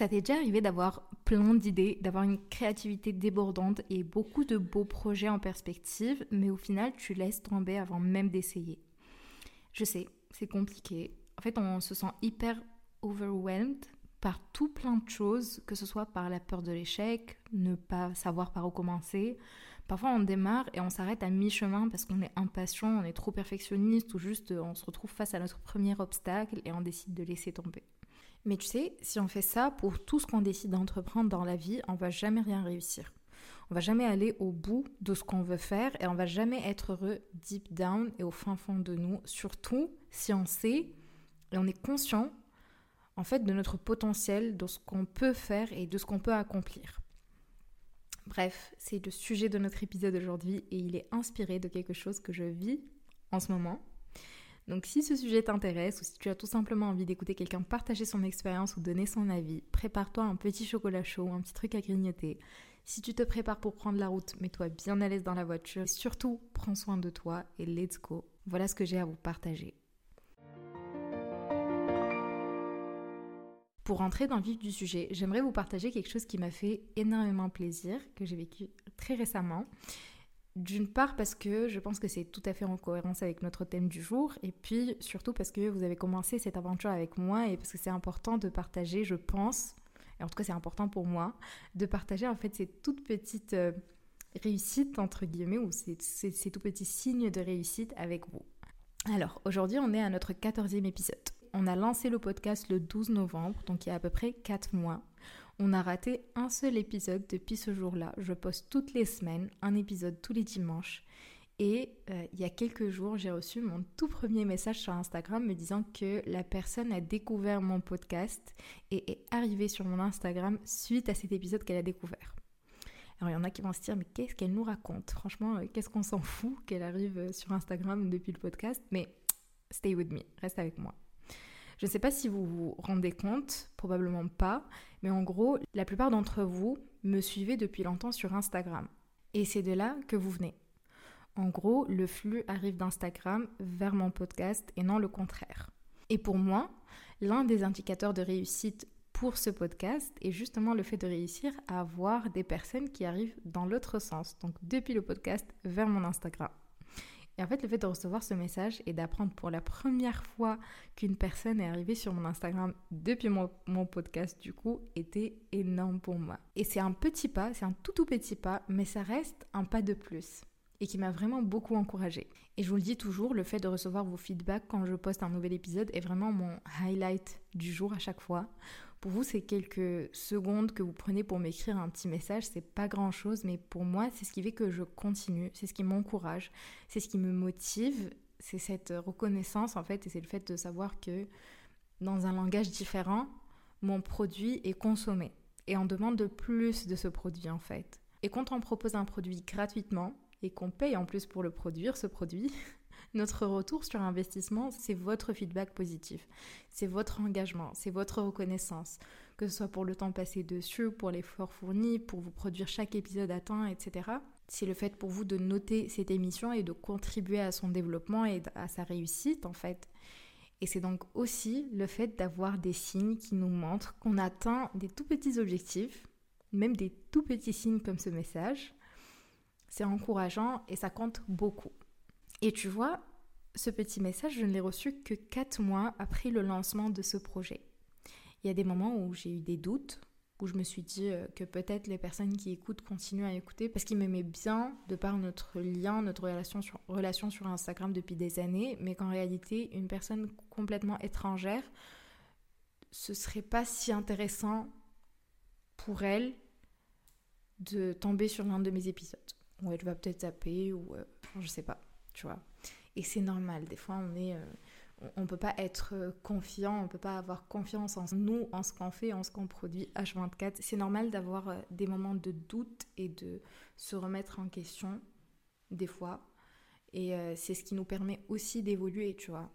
Ça t'est déjà arrivé d'avoir plein d'idées, d'avoir une créativité débordante et beaucoup de beaux projets en perspective, mais au final tu laisses tomber avant même d'essayer? Je sais, c'est compliqué. En fait, on se sent hyper overwhelmed par tout plein de choses, que ce soit par la peur de l'échec, ne pas savoir par où commencer. Parfois, on démarre et on s'arrête à mi-chemin parce qu'on est impatient, on est trop perfectionniste ou juste on se retrouve face à notre premier obstacle et on décide de laisser tomber. Mais tu sais, si on fait ça pour tout ce qu'on décide d'entreprendre dans la vie, on va jamais rien réussir. On va jamais aller au bout de ce qu'on veut faire et on va jamais être heureux deep down et au fin fond de nous, surtout si on sait et on est conscient en fait de notre potentiel, de ce qu'on peut faire et de ce qu'on peut accomplir. Bref, c'est le sujet de notre épisode aujourd'hui et il est inspiré de quelque chose que je vis en ce moment donc si ce sujet t'intéresse ou si tu as tout simplement envie d'écouter quelqu'un partager son expérience ou donner son avis, prépare-toi un petit chocolat chaud, un petit truc à grignoter. Si tu te prépares pour prendre la route, mets-toi bien à l'aise dans la voiture. Et surtout, prends soin de toi et let's go. Voilà ce que j'ai à vous partager. Pour rentrer dans le vif du sujet, j'aimerais vous partager quelque chose qui m'a fait énormément plaisir, que j'ai vécu très récemment. D'une part parce que je pense que c'est tout à fait en cohérence avec notre thème du jour, et puis surtout parce que vous avez commencé cette aventure avec moi et parce que c'est important de partager, je pense, et en tout cas c'est important pour moi, de partager en fait ces toutes petites euh, réussites, entre guillemets, ou ces, ces, tout petits signes de réussite avec vous. Alors aujourd'hui on est à notre 14e épisode. On a lancé le podcast le 12 novembre, donc il y a à peu près 4 mois. On a raté un seul épisode depuis ce jour-là. Je poste toutes les semaines, un épisode tous les dimanches. Et euh, il y a quelques jours, j'ai reçu mon tout premier message sur Instagram me disant que la personne a découvert mon podcast et est arrivée sur mon Instagram suite à cet épisode qu'elle a découvert. Alors il y en a qui vont se dire mais qu'est-ce qu'elle nous raconte? Franchement, euh, qu'est-ce qu'on s'en fout qu'elle arrive euh, sur Instagram depuis le podcast? Mais stay with me, reste avec moi. Je ne sais pas si vous vous rendez compte, probablement pas, mais en gros, la plupart d'entre vous me suivez depuis longtemps sur Instagram. Et c'est de là que vous venez. En gros, le flux arrive d'Instagram vers mon podcast et non le contraire. Et pour moi, l'un des indicateurs de réussite pour ce podcast est justement le fait de réussir à avoir des personnes qui arrivent dans l'autre sens, donc depuis le podcast vers mon Instagram. Et en fait, le fait de recevoir ce message et d'apprendre pour la première fois qu'une personne est arrivée sur mon Instagram depuis mon, podcast, du coup, était énorme pour moi. Et c'est un petit pas, c'est un tout tout petit pas, mais ça reste un pas de plus et qui m'a vraiment beaucoup encouragée. Et je vous le dis toujours, le fait de recevoir vos feedbacks quand je poste un nouvel épisode est vraiment mon highlight du jour à chaque fois. Pour vous, c'est quelques secondes que vous prenez pour m'écrire un petit message, c'est pas grand chose, mais pour moi, c'est ce qui fait que je continue, c'est ce qui m'encourage, c'est ce qui me motive, c'est cette reconnaissance en fait, et c'est le fait de savoir que dans un langage différent, mon produit est consommé. Et on demande de plus de ce produit en fait. Et quand on propose un produit gratuitement et qu'on paye en plus pour le produire, ce produit, notre retour sur investissement, c'est votre feedback positif, c'est votre engagement, c'est votre reconnaissance, que ce soit pour le temps passé dessus, pour l'effort fourni, pour vous produire chaque épisode atteint, etc. C'est le fait pour vous de noter cette émission et de contribuer à son développement et à sa réussite en fait. Et c'est donc aussi le fait d'avoir des signes qui nous montrent qu'on atteint des tout petits objectifs, même des tout petits signes comme ce message. C'est encourageant et ça compte beaucoup. Et tu vois, ce petit message, je ne l'ai reçu que 4 mois après le lancement de ce projet. Il y a des moments où j'ai eu des doutes, où je me suis dit euh, que peut-être les personnes qui écoutent continuent à écouter parce qu'ils m'aimaient bien de par notre lien, notre relation sur, Instagram depuis des années, mais qu'en réalité, une personne complètement étrangère, ce serait pas si intéressant pour elle de tomber sur l'un de mes épisodes. Ou elle va peut-être taper, ou euh, je sais pas tu vois. Et c'est normal, des fois on est... Euh, on peut pas être euh, confiant, on peut pas avoir confiance en nous, en ce qu'on fait, en ce qu'on produit H24. C'est normal d'avoir euh, des moments de doute et de se remettre en question, des fois. Et c'est ce qui nous permet aussi d'évoluer, tu vois.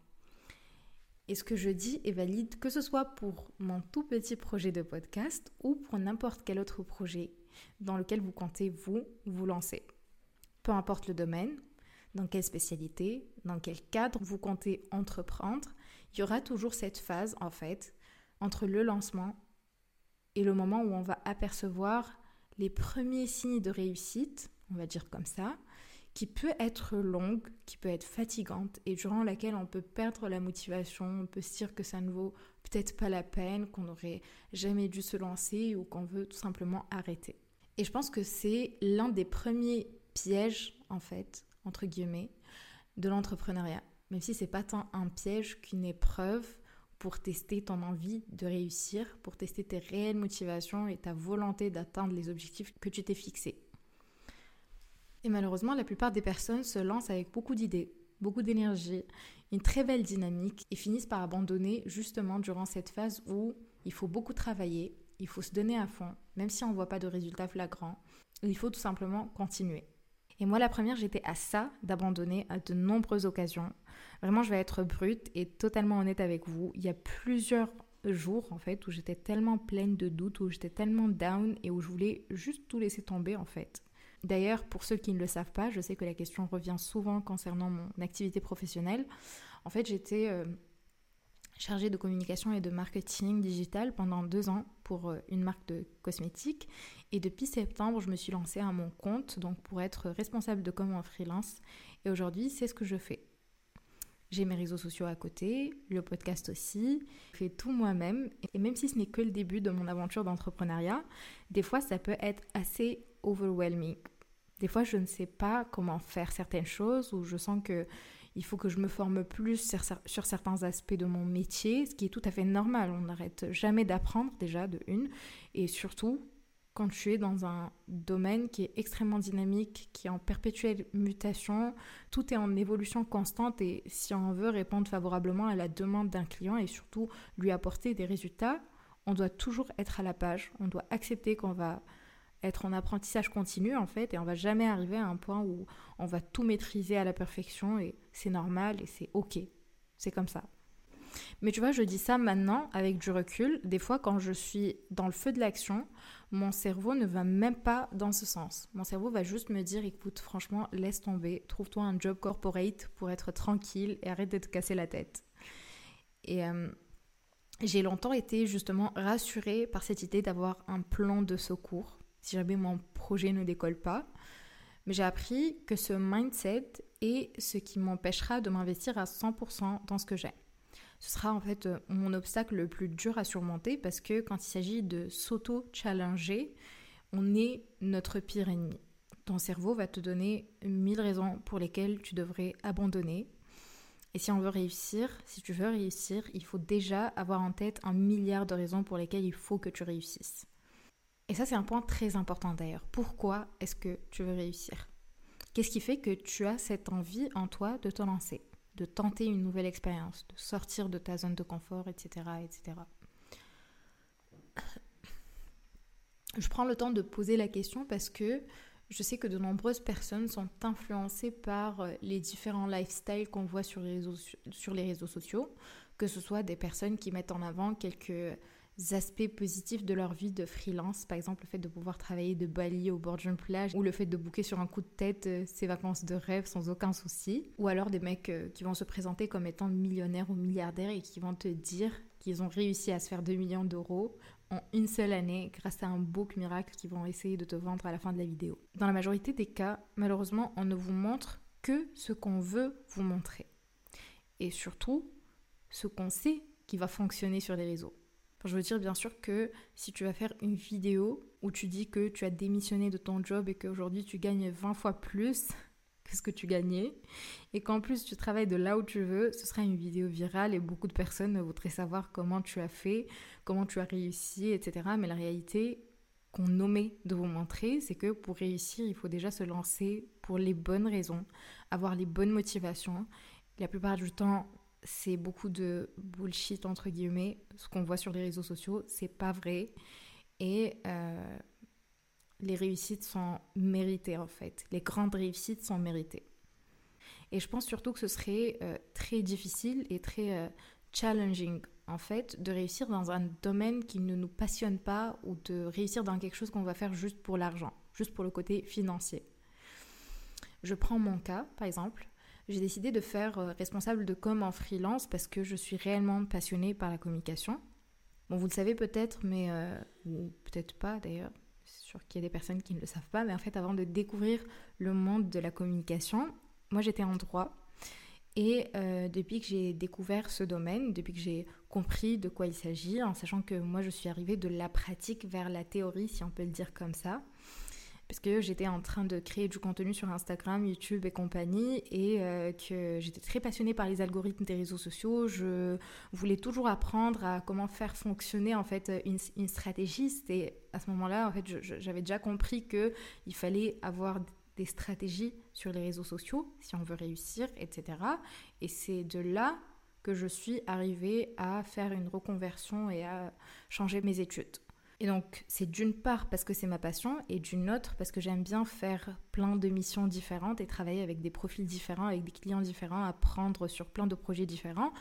Et ce que je dis est valide que ce soit pour mon tout petit projet de podcast ou pour n'importe quel autre projet dans lequel vous comptez vous vous lancer. Peu importe le domaine, dans quelle spécialité, dans quel cadre vous comptez entreprendre, il y aura toujours cette phase en fait entre le lancement est le moment où on va apercevoir les premiers signes de réussite, on va dire comme ça, qui peut être longue, qui peut être fatigante et durant laquelle on peut perdre la motivation, on peut se dire que ça ne vaut peut-être pas la peine, qu'on n'aurait jamais dû se lancer ou qu'on veut tout simplement arrêter. Et je pense que c'est l'un des premiers pièges, en fait, entre guillemets, de l'entrepreneuriat. Même si c'est pas tant un piège qu'une épreuve pour tester ton envie de réussir, pour tester tes réelles motivations et ta volonté d'atteindre les objectifs que tu t'es fixés. Et malheureusement, la plupart des personnes se lancent avec beaucoup d'idées, beaucoup d'énergie, une très belle dynamique et finissent par abandonner justement durant cette phase où il faut beaucoup travailler, il faut se donner à fond, même si on ne voit pas de résultats flagrants, il faut tout simplement continuer. Et moi, la première, j'étais à ça d'abandonner à de nombreuses occasions. Vraiment, je vais être brute et totalement honnête avec vous. Il y a plusieurs jours, en fait, où j'étais tellement pleine de doutes, où j'étais tellement down et où je voulais juste tout laisser tomber, en fait. D'ailleurs, pour ceux qui ne le savent pas, je sais que la question revient souvent concernant mon activité professionnelle. En fait, j'étais euh, chargée de communication et de marketing digital pendant deux ans pour euh, une marque de cosmétiques. Et depuis septembre, je me suis lancée à mon compte, donc pour être responsable de com en freelance. Et aujourd'hui, c'est ce que je fais. J'ai mes réseaux sociaux à côté, le podcast aussi, je fais tout moi-même. Et même si ce n'est que le début de mon aventure d'entrepreneuriat, des fois ça peut être assez overwhelming. Des fois, je ne sais pas comment faire certaines choses ou je sens que il faut que je me forme plus sur, certains aspects de mon métier, ce qui est tout à fait normal. On n'arrête jamais d'apprendre déjà de une et surtout quand tu es dans un domaine qui est extrêmement dynamique, qui est en perpétuelle mutation, tout est en évolution constante et si on veut répondre favorablement à la demande d'un client et surtout lui apporter des résultats, on doit toujours être à la page, on doit accepter qu'on va être en apprentissage continu en fait et on va jamais arriver à un point où on va tout maîtriser à la perfection et c'est normal et c'est ok. C'est comme ça. Mais tu vois, je dis ça maintenant avec du recul. Des fois, quand je suis dans le feu de l'action, mon cerveau ne va même pas dans ce sens. Mon cerveau va juste me dire, écoute, franchement, laisse tomber, trouve-toi un job corporate pour être tranquille et arrête de te casser la tête. Et euh, j'ai longtemps été justement rassurée par cette idée d'avoir un plan de secours si jamais mon projet ne décolle pas. Mais j'ai appris que ce mindset est ce qui m'empêchera de m'investir à 100% dans ce que j'ai. Ce sera en fait euh, mon obstacle le plus dur à surmonter parce que quand il s'agit de s'auto-challenger, on est notre pire ennemi. Ton cerveau va te donner mille raisons pour lesquelles tu devrais abandonner. Et si on veut réussir, si tu veux réussir, il faut déjà avoir en tête un milliard de raisons pour lesquelles il faut que tu réussisses. Et ça, c'est un point très important d'ailleurs. Pourquoi est-ce que tu veux réussir? Qu'est-ce qui fait que tu as cette envie en toi de te lancer, de tenter une nouvelle expérience, de sortir de ta zone de confort, etc., etc. Je prends le temps de poser la question parce que je sais que de nombreuses personnes sont influencées par euh, les différents lifestyles qu'on voit sur les, réseaux, sur les réseaux sociaux, que ce soit des personnes qui mettent en avant quelques aspects positifs de leur vie de freelance, par exemple le fait de pouvoir travailler de Bali au bord d'une plage ou le fait de booker sur un coup de tête euh, ses vacances de rêve sans aucun souci, ou alors des mecs euh, qui vont se présenter comme étant millionnaires ou milliardaires et qui vont te dire qu'ils ont réussi à se faire 2 millions d'euros en une seule année grâce à un book miracle qu'ils vont essayer de te vendre à la fin de la vidéo. Dans la majorité des cas, malheureusement, on ne vous montre que ce qu'on veut vous montrer. Et surtout, ce qu'on sait qui va fonctionner sur les réseaux. Je veux dire bien sûr que si tu vas faire une vidéo où tu dis que tu as démissionné de ton job et qu'aujourd'hui tu gagnes 20 fois plus que ce que tu gagnais et qu'en plus tu travailles de là où tu veux, ce sera une vidéo virale et beaucoup de personnes voudraient savoir comment tu as fait, comment tu as réussi, etc. Mais la réalité qu'on nommait de vous montrer, c'est que pour réussir, il faut déjà se lancer pour les bonnes raisons, avoir les bonnes motivations. La plupart du temps, c'est beaucoup de bullshit entre guillemets. Ce qu'on voit sur les réseaux sociaux, c'est pas vrai. Et euh, les réussites sont méritées en fait. Les grandes réussites sont méritées. Et je pense surtout que ce serait euh, très difficile et très euh, challenging en fait de réussir dans un domaine qui ne nous passionne pas ou de réussir dans quelque chose qu'on va faire juste pour l'argent, juste pour le côté financier. Je prends mon cas par exemple j'ai décidé de faire euh, responsable de com en freelance parce que je suis réellement passionnée par la communication. Bon, vous le savez peut-être, mais euh, ou peut-être pas d'ailleurs. C'est sûr qu'il y a des personnes qui ne le savent pas, mais en fait, avant de découvrir le monde de la communication, moi j'étais en droit. Et euh, depuis que j'ai découvert ce domaine, depuis que j'ai compris de quoi il s'agit, en sachant que moi je suis arrivée de la pratique vers la théorie, si on peut le dire comme ça, parce que j'étais en train de créer du contenu sur Instagram, YouTube et compagnie, et euh, que j'étais très passionnée par les algorithmes des réseaux sociaux. Je voulais toujours apprendre à comment faire fonctionner en fait une, une stratégie. Et à ce moment-là, en fait, j'avais déjà compris que il fallait avoir des stratégies sur les réseaux sociaux si on veut réussir, etc. Et c'est de là que je suis arrivée à faire une reconversion et à changer mes études. Et donc, c'est d'une part parce que c'est ma passion et d'une autre parce que j'aime bien faire plein de missions différentes et travailler avec des profils différents, avec des clients différents, apprendre sur plein de projets différents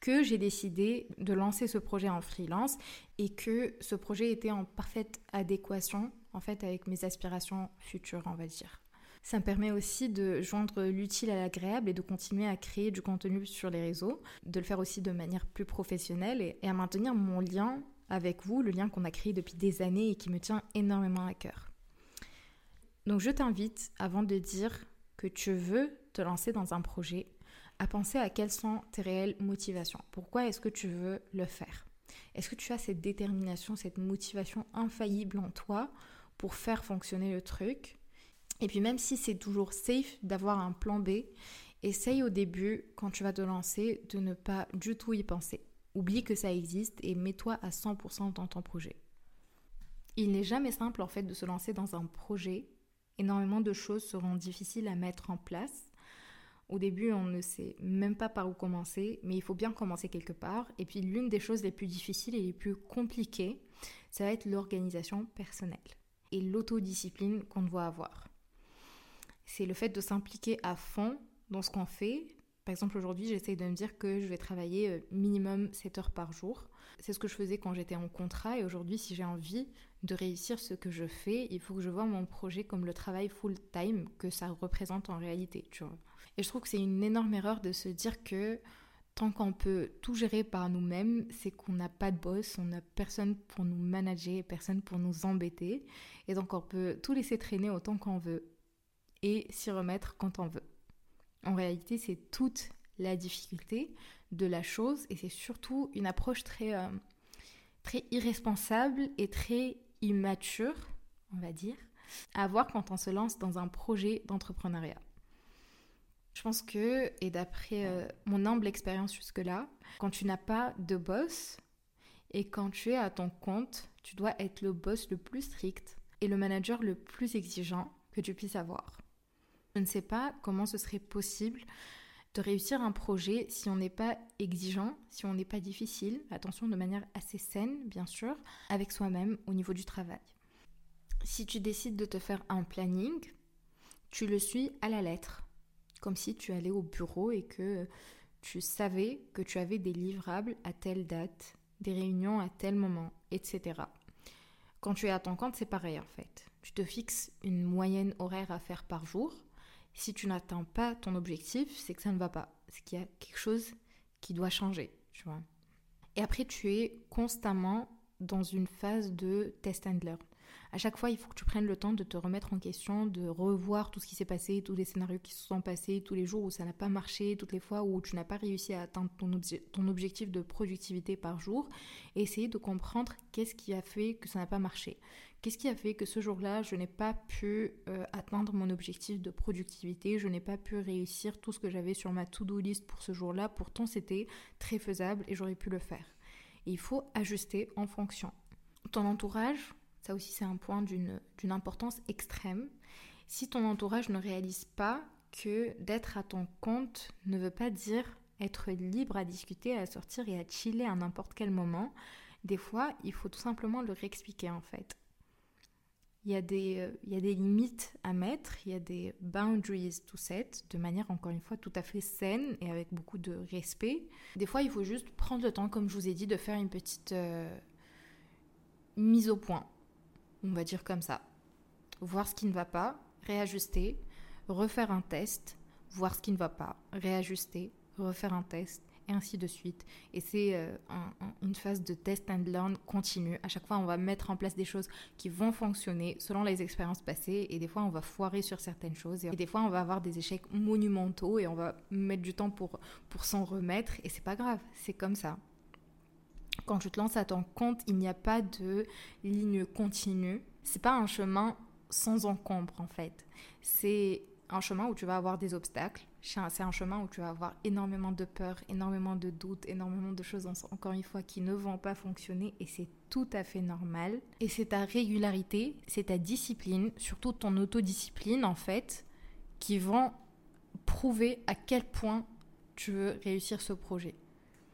que j'ai décidé de lancer ce projet en freelance et que ce projet était en parfaite adéquation en fait avec mes aspirations futures, on va dire. Ça me permet aussi de joindre l'utile à l'agréable et de continuer à créer du contenu sur les réseaux, de le faire aussi de manière plus professionnelle et, à maintenir mon lien avec vous, le lien qu'on a créé depuis des années et qui me tient énormément à cœur. Donc je t'invite, avant de dire que tu veux te lancer dans un projet, à penser à quelles sont tes réelles motivations. Pourquoi est-ce que tu veux le faire? Est-ce que tu as cette détermination, cette motivation infaillible en toi pour faire fonctionner le truc? Et puis même si c'est toujours safe d'avoir un plan B, essaye au début, quand tu vas te lancer, de ne pas du tout y penser. Oublie que ça existe et mets-toi à 100% dans ton projet. Il n'est jamais simple en fait de se lancer dans un projet. Énormément de choses seront difficiles à mettre en place. Au début, on ne sait même pas par où commencer, mais il faut bien commencer quelque part. Et puis l'une des choses les plus difficiles et les plus compliquées, ça va être l'organisation personnelle et l'autodiscipline qu'on doit avoir c'est le fait de s'impliquer à fond dans ce qu'on fait. Par exemple, aujourd'hui, j'essaye de me dire que je vais travailler euh, minimum 7 heures par jour. C'est ce que je faisais quand j'étais en contrat et aujourd'hui, si j'ai envie de réussir ce que je fais, il faut que je vois mon projet comme le travail full-time que ça représente en réalité. Et je trouve que c'est une énorme erreur de se dire que tant qu'on peut tout gérer par nous-mêmes, c'est qu'on n'a pas de boss, on n'a personne pour nous manager, personne pour nous embêter. Et donc on peut tout laisser traîner autant qu'on veut et s'y remettre quand on veut. En réalité, c'est toute la difficulté de la chose et c'est surtout une approche très, euh, très irresponsable et très immature, on va dire, à avoir quand on se lance dans un projet d'entrepreneuriat. Je pense que, et d'après euh, mon humble expérience jusque-là, quand tu n'as pas de boss et quand tu es à ton compte, tu dois être le boss le plus strict et le manager le plus exigeant que tu puisses avoir. Je ne sais pas comment ce serait possible de réussir un projet si on n'est pas exigeant, si on n'est pas difficile, attention de manière assez saine bien sûr, avec soi-même au niveau du travail. Si tu décides de te faire un planning, tu le suis à la lettre, comme si tu allais au bureau et que tu savais que tu avais des livrables à telle date, des réunions à tel moment, etc. Quand tu es à ton compte, c'est pareil en fait. Tu te fixes une moyenne horaire à faire par jour si tu n'atteins pas ton objectif, c'est que ça ne va pas. C'est qu'il y a quelque chose qui doit changer, tu vois. Et après, tu es constamment dans une phase de test and learn. À chaque fois, il faut que tu prennes le temps de te remettre en question, de revoir tout ce qui s'est passé, tous les scénarios qui se sont passés, tous les jours où ça n'a pas marché, toutes les fois où tu n'as pas réussi à atteindre ton, ton objectif de productivité par jour, et essayer de comprendre qu'est-ce qui a fait que ça n'a pas marché. Qu'est-ce qui a fait que ce jour-là, je n'ai pas pu euh, atteindre mon objectif de productivité, je n'ai pas pu réussir tout ce que j'avais sur ma to-do list pour ce jour-là, pourtant c'était très faisable et j'aurais pu le faire. il faut ajuster en fonction. Ton entourage, ça aussi c'est un point d'une importance extrême. Si ton entourage ne réalise pas que d'être à ton compte ne veut pas dire être libre à discuter, à sortir et à chiller à n'importe quel moment, des fois il faut tout simplement leur expliquer en fait il y, a des, euh, il y a des limites à mettre, il y a des boundaries to set, de manière encore une fois tout à fait saine et avec beaucoup de respect. Des fois, il faut juste prendre le temps, comme je vous ai dit, de faire une petite euh, mise au point, on va dire comme ça. Voir ce qui ne va pas, réajuster, refaire un test, voir ce qui ne va pas, réajuster, refaire un test et ainsi de suite. Et c'est euh, une phase de test and learn continue. À chaque fois, on va mettre en place des choses qui vont fonctionner selon les expériences passées et des fois, on va foirer sur certaines choses et des fois, on va avoir des échecs monumentaux et on va mettre du temps pour, pour s'en remettre et c'est pas grave, c'est comme ça. Quand tu te lances à ton compte, il n'y a pas de ligne continue. C'est pas un chemin sans encombre en fait. C'est un chemin où tu vas avoir des obstacles. C'est un chemin où tu vas avoir énormément de peur, énormément de doutes, énormément de choses, encore une fois, qui ne vont pas fonctionner et c'est tout à fait normal. Et c'est ta régularité, c'est ta discipline, surtout ton autodiscipline en fait, qui vont prouver à quel point tu veux réussir ce projet.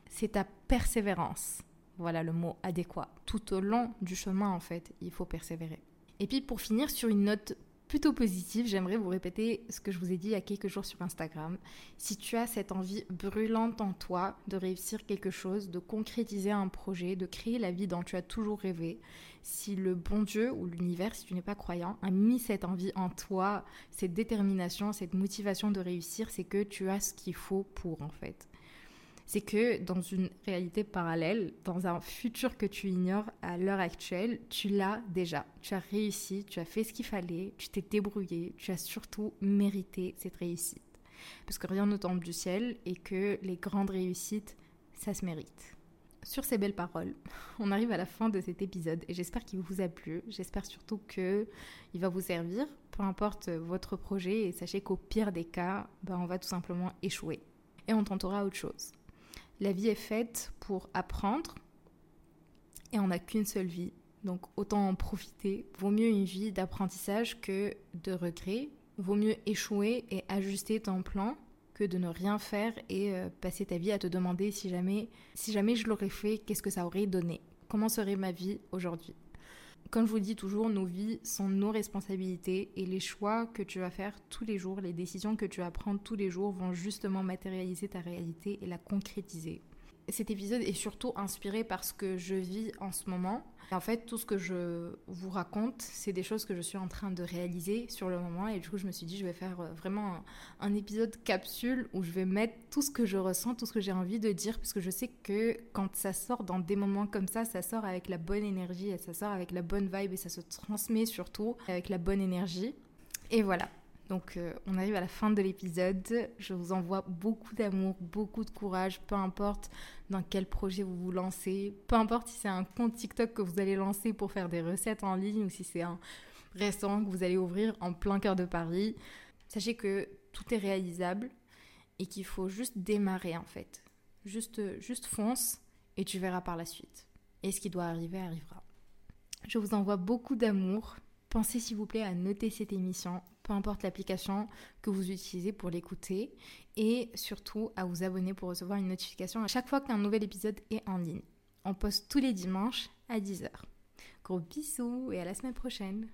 C'est ta persévérance. Voilà le mot adéquat. Tout au long du chemin, en fait, il faut persévérer. Et puis pour finir sur une note plutôt positive, j'aimerais vous répéter ce que je vous ai dit il y a quelques jours sur Instagram. Si tu as cette envie brûlante en toi de réussir quelque chose, de concrétiser un projet, de créer la vie dont tu as toujours rêvé, si le bon Dieu ou l'univers, si tu n'es pas croyant, a mis cette envie en toi, cette détermination, cette motivation de réussir, c'est que tu as ce qu'il faut pour en fait c'est que dans une réalité parallèle, dans un futur que tu ignores à l'heure actuelle, tu l'as déjà. Tu as réussi, tu as fait ce qu'il fallait, tu t'es débrouillé, tu as surtout mérité cette réussite. Parce que rien ne tombe du ciel et que les grandes réussites, ça se mérite. Sur ces belles paroles, on arrive à la fin de cet épisode et j'espère qu'il vous a plu. J'espère surtout que il va vous servir, peu importe votre projet. Et sachez qu'au pire des cas, ben, on va tout simplement échouer et on tentera autre chose. La vie est faite pour apprendre et on n'a qu'une seule vie. Donc autant en profiter. Vaut mieux une vie d'apprentissage que de regret. Vaut mieux échouer et ajuster ton plan que de ne rien faire et euh, passer ta vie à te demander si jamais, si jamais je l'aurais fait, qu'est-ce que ça aurait donné? Comment serait ma vie aujourd'hui? Comme je vous dis toujours, nos vies sont nos responsabilités et les choix que tu vas faire tous les jours, les décisions que tu vas prendre tous les jours vont justement matérialiser ta réalité et la concrétiser. Cet épisode est surtout inspiré par ce que je vis en ce moment. En fait, tout ce que je vous raconte, c'est des choses que je suis en train de réaliser sur le moment. Et du coup, je me suis dit, je vais faire euh, vraiment un, épisode capsule où je vais mettre tout ce que je ressens, tout ce que j'ai envie de dire, parce que je sais que quand ça sort dans des moments comme ça, ça sort avec la bonne énergie et ça sort avec la bonne vibe et ça se transmet surtout avec la bonne énergie. Et voilà. Donc euh, on arrive à la fin de l'épisode. Je vous envoie beaucoup d'amour, beaucoup de courage, peu importe dans quel projet vous vous lancez, peu importe si c'est un compte TikTok que vous allez lancer pour faire des recettes en ligne ou si c'est un restaurant que vous allez ouvrir en plein cœur de Paris. Sachez que tout est réalisable et qu'il faut juste démarrer en fait. Juste, juste fonce et tu verras par la suite. Et ce qui doit arriver arrivera. Je vous envoie beaucoup d'amour. Pensez s'il vous plaît à noter cette émission, peu importe l'application que vous utilisez pour l'écouter, et surtout à vous abonner pour recevoir une notification à chaque fois qu'un nouvel épisode est en ligne. On poste tous les dimanches à 10h. Gros bisous et à la semaine prochaine